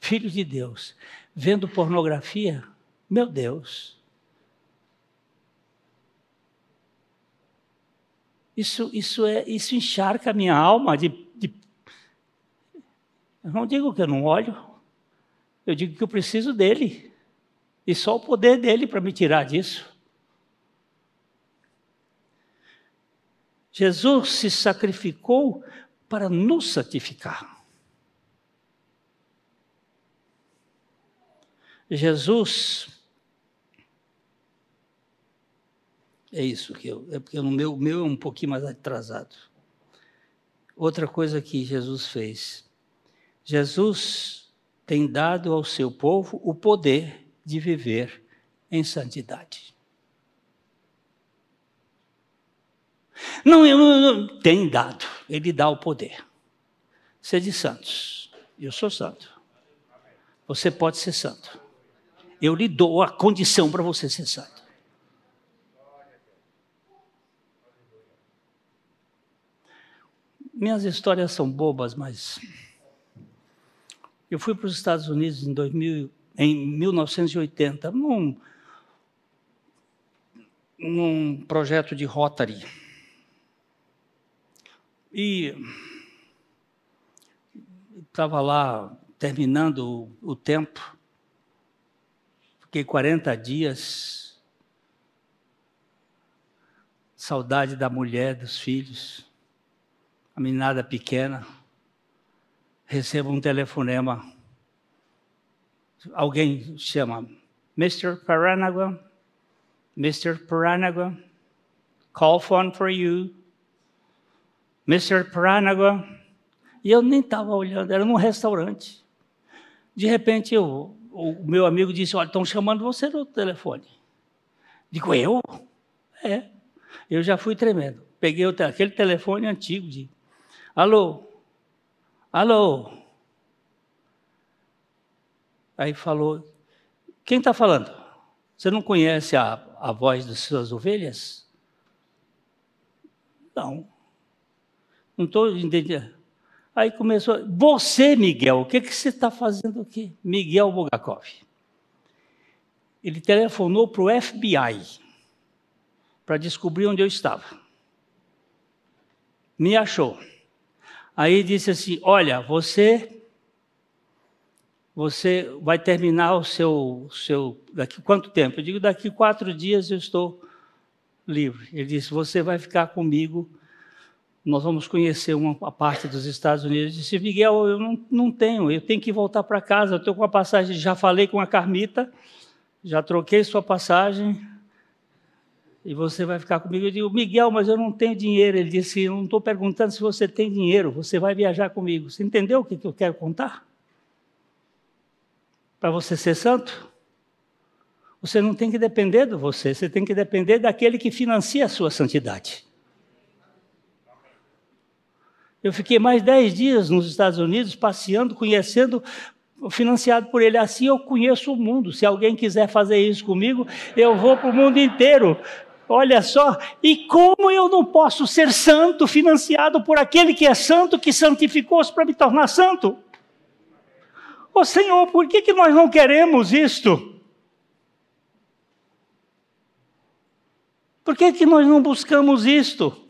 filho de Deus, vendo pornografia, meu Deus, Isso, isso, é, isso encharca a minha alma de, de... Eu não digo que eu não olho, eu digo que eu preciso dele. E só o poder dele para me tirar disso. Jesus se sacrificou para nos santificar. Jesus É isso que eu. É porque o meu, meu é um pouquinho mais atrasado. Outra coisa que Jesus fez. Jesus tem dado ao seu povo o poder de viver em santidade. Não, tem dado, ele dá o poder. Sede santos. Eu sou santo. Você pode ser santo. Eu lhe dou a condição para você ser santo. Minhas histórias são bobas, mas eu fui para os Estados Unidos em, 2000, em 1980, num, num projeto de Rotary. E estava lá terminando o, o tempo, fiquei 40 dias, saudade da mulher, dos filhos a meninada pequena, recebo um telefonema. Alguém chama, Mr. Paranagua, Mr. Paranagua, call phone for you. Mr. Paranagua. E eu nem estava olhando, era num restaurante. De repente, eu, o meu amigo disse: Olha, estão chamando você no telefone. Digo, eu? É. Eu já fui tremendo. Peguei aquele telefone antigo de Alô? Alô? Aí falou: Quem está falando? Você não conhece a, a voz das suas ovelhas? Não. Não estou entendendo. Aí começou, você, Miguel, o que, que você está fazendo aqui? Miguel Bogakov. Ele telefonou para o FBI para descobrir onde eu estava. me achou. Aí disse assim: Olha, você você vai terminar o seu, seu. Daqui quanto tempo? Eu digo: daqui quatro dias eu estou livre. Ele disse: Você vai ficar comigo. Nós vamos conhecer uma parte dos Estados Unidos. Eu disse: Miguel, eu não, não tenho, eu tenho que voltar para casa. Eu estou com a passagem. Já falei com a Carmita, já troquei sua passagem e você vai ficar comigo. Eu digo, Miguel, mas eu não tenho dinheiro. Ele disse, eu não estou perguntando se você tem dinheiro, você vai viajar comigo. Você entendeu o que eu quero contar? Para você ser santo, você não tem que depender de você, você tem que depender daquele que financia a sua santidade. Eu fiquei mais dez dias nos Estados Unidos passeando, conhecendo, financiado por ele. Assim eu conheço o mundo. Se alguém quiser fazer isso comigo, eu vou para o mundo inteiro. Olha só, e como eu não posso ser santo financiado por aquele que é santo, que santificou-se para me tornar santo? Ô oh, Senhor, por que, que nós não queremos isto? Por que, que nós não buscamos isto?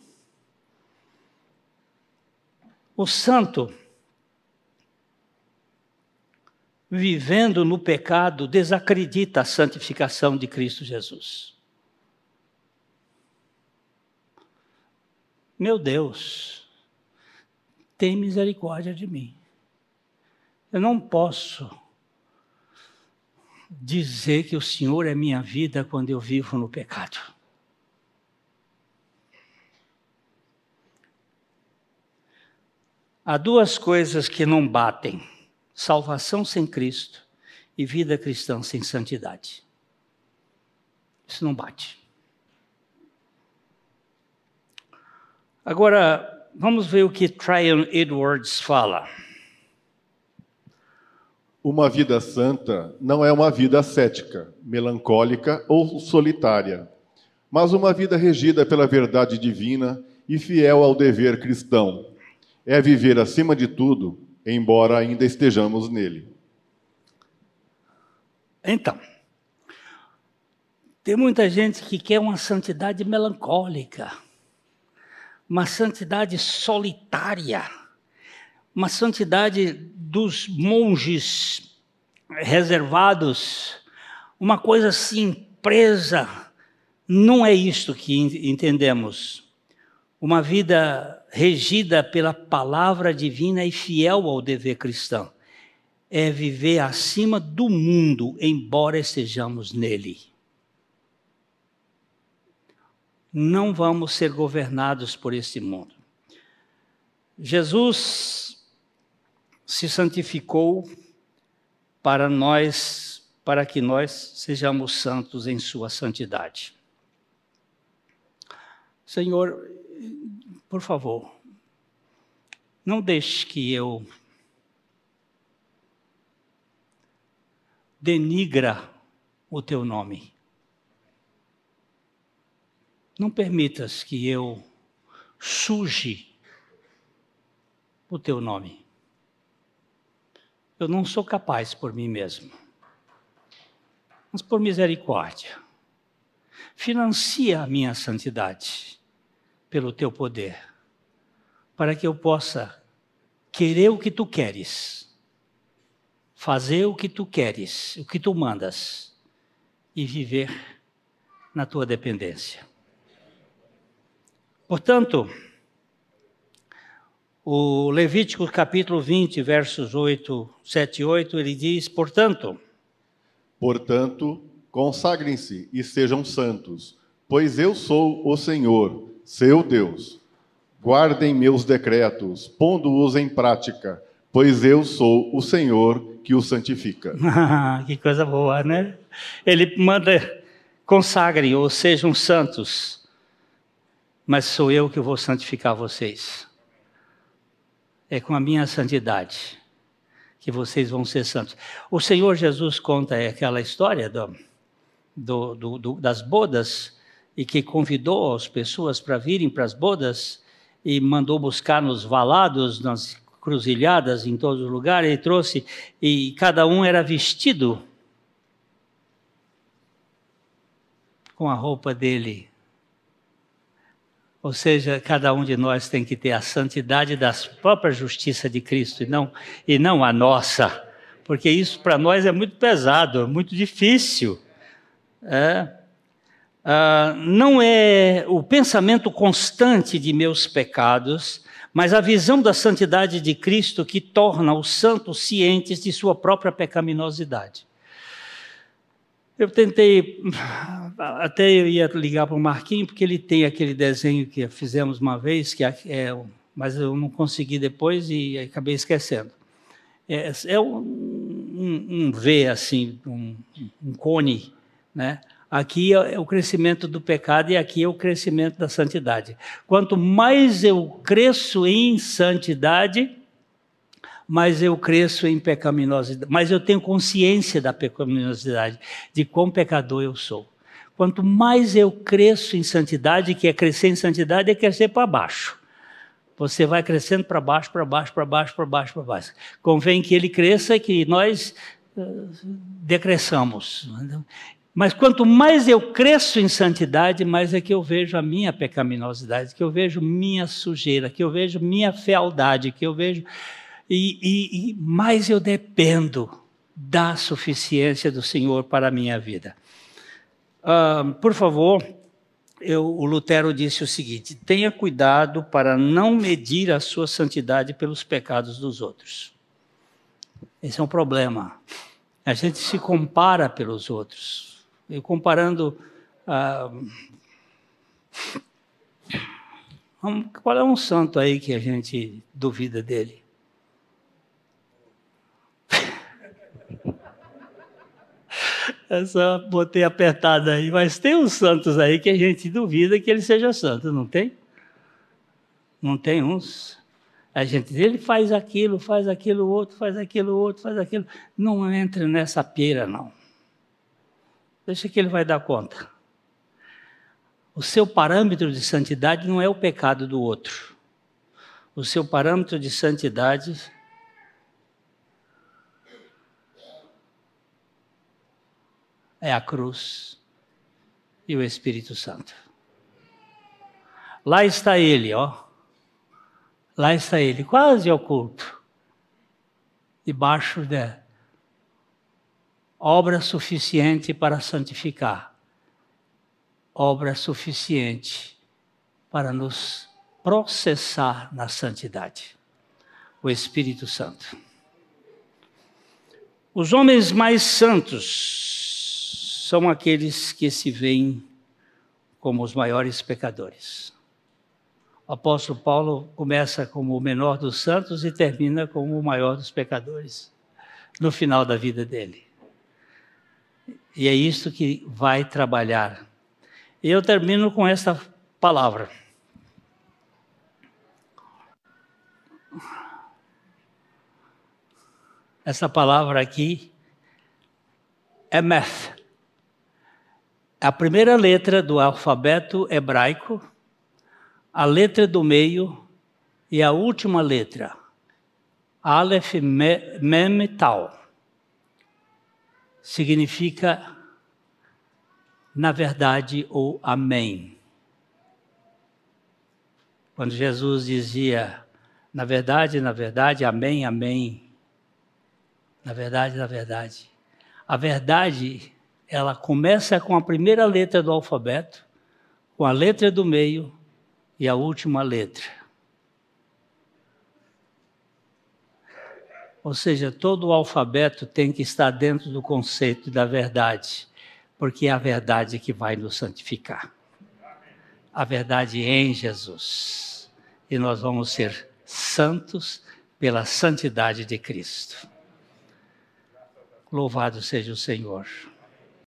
O santo, vivendo no pecado, desacredita a santificação de Cristo Jesus. Meu Deus, tem misericórdia de mim. Eu não posso dizer que o Senhor é minha vida quando eu vivo no pecado. Há duas coisas que não batem: salvação sem Cristo e vida cristã sem santidade. Isso não bate. Agora, vamos ver o que Tryon Edwards fala. Uma vida santa não é uma vida ascética, melancólica ou solitária, mas uma vida regida pela verdade divina e fiel ao dever cristão. É viver acima de tudo, embora ainda estejamos nele. Então, tem muita gente que quer uma santidade melancólica uma santidade solitária, uma santidade dos monges reservados, uma coisa assim presa. Não é isto que entendemos. Uma vida regida pela palavra divina e fiel ao dever cristão. É viver acima do mundo, embora estejamos nele não vamos ser governados por este mundo. Jesus se santificou para nós, para que nós sejamos santos em sua santidade. Senhor, por favor, não deixe que eu denigra o teu nome. Não permitas que eu suje o teu nome. Eu não sou capaz por mim mesmo. Mas por misericórdia, financia a minha santidade pelo teu poder, para que eu possa querer o que tu queres, fazer o que tu queres, o que tu mandas e viver na tua dependência. Portanto, o Levítico capítulo 20, versos 8, 7 e 8, ele diz: Portanto. Portanto, consagrem-se e sejam santos, pois eu sou o Senhor, seu Deus. Guardem meus decretos, pondo-os em prática, pois eu sou o Senhor que os santifica. [laughs] que coisa boa, né? Ele manda consagrem ou sejam santos mas sou eu que vou santificar vocês. É com a minha santidade que vocês vão ser santos. O Senhor Jesus conta aquela história do, do, do, das bodas e que convidou as pessoas para virem para as bodas e mandou buscar nos valados, nas cruzilhadas, em todos os lugares, e trouxe, e cada um era vestido com a roupa dele Ou seja, cada um de nós tem que ter a santidade da própria justiça de Cristo e não, e não a nossa. Porque isso para nós é muito pesado, é muito difícil. É. Ah, não é o pensamento constante de meus pecados, mas a visão da santidade de Cristo que torna os santos cientes de sua própria pecaminosidade. Eu tentei, [laughs] até eu ia ligar para o Marquinhos, porque ele tem aquele desenho que fizemos uma vez, que é, é mas eu não consegui depois e acabei esquecendo. É, é um, um, um, V, assim, um, um cone, né? Aqui é o crescimento do pecado e aqui é o crescimento da santidade. Quanto mais eu cresço em santidade, mais eu cresço em pecaminosidade, mais eu tenho consciência da pecaminosidade, de quão pecador eu sou. Quanto mais eu cresço em santidade, que é crescer em santidade é crescer para baixo. Você vai crescendo para baixo, para baixo, para baixo, para baixo, para baixo. Convém que ele cresça e que nós uh, decresçamos. Mas quanto mais eu cresço em santidade, mais é que eu vejo a minha pecaminosidade, que eu vejo minha sujeira, que eu vejo minha fealdade, que eu vejo. E, e, e mais eu dependo da suficiência do Senhor para a minha vida. Uh, por favor, eu, o Lutero disse o seguinte: tenha cuidado para não medir a sua santidade pelos pecados dos outros. Esse é um problema. A gente se compara pelos outros. E comparando. Ah, qual é um santo aí que a gente duvida dele? [laughs] Essa botei apertada aí, mas tem uns santos aí que a gente duvida que ele seja santo, não tem? Não tem uns. A gente, ele faz aquilo, faz aquilo outro, faz aquilo outro, faz aquilo. Não entre nessa pieira, não. Deixa que ele vai dar conta. O seu parâmetro de santidade não é o pecado do outro. O seu parâmetro de santidade é a cruz e o Espírito Santo. Lá está ele, ó. Lá está ele, quase oculto, debaixo da obra suficiente para santificar, obra suficiente para nos processar na santidade. O Espírito Santo. Os homens mais santos são aqueles que se veem como os maiores pecadores. O apóstolo Paulo começa como o menor dos santos e termina como o maior dos pecadores no final da vida dele. E é isso que vai trabalhar. E eu termino com esta palavra. Essa palavra aqui é meth. A primeira letra do alfabeto hebraico, a letra do meio e a última letra. Aleph, Mem, Tal significa na verdade ou amém. Quando Jesus dizia na verdade, na verdade, amém, amém. Na verdade, na verdade. A verdade, ela começa com a primeira letra do alfabeto, com a letra do meio e a última letra. Ou seja, todo o alfabeto tem que estar dentro do conceito da verdade, porque é a verdade que vai nos santificar. A verdade em Jesus. E nós vamos ser santos pela santidade de Cristo. Louvado seja o Senhor.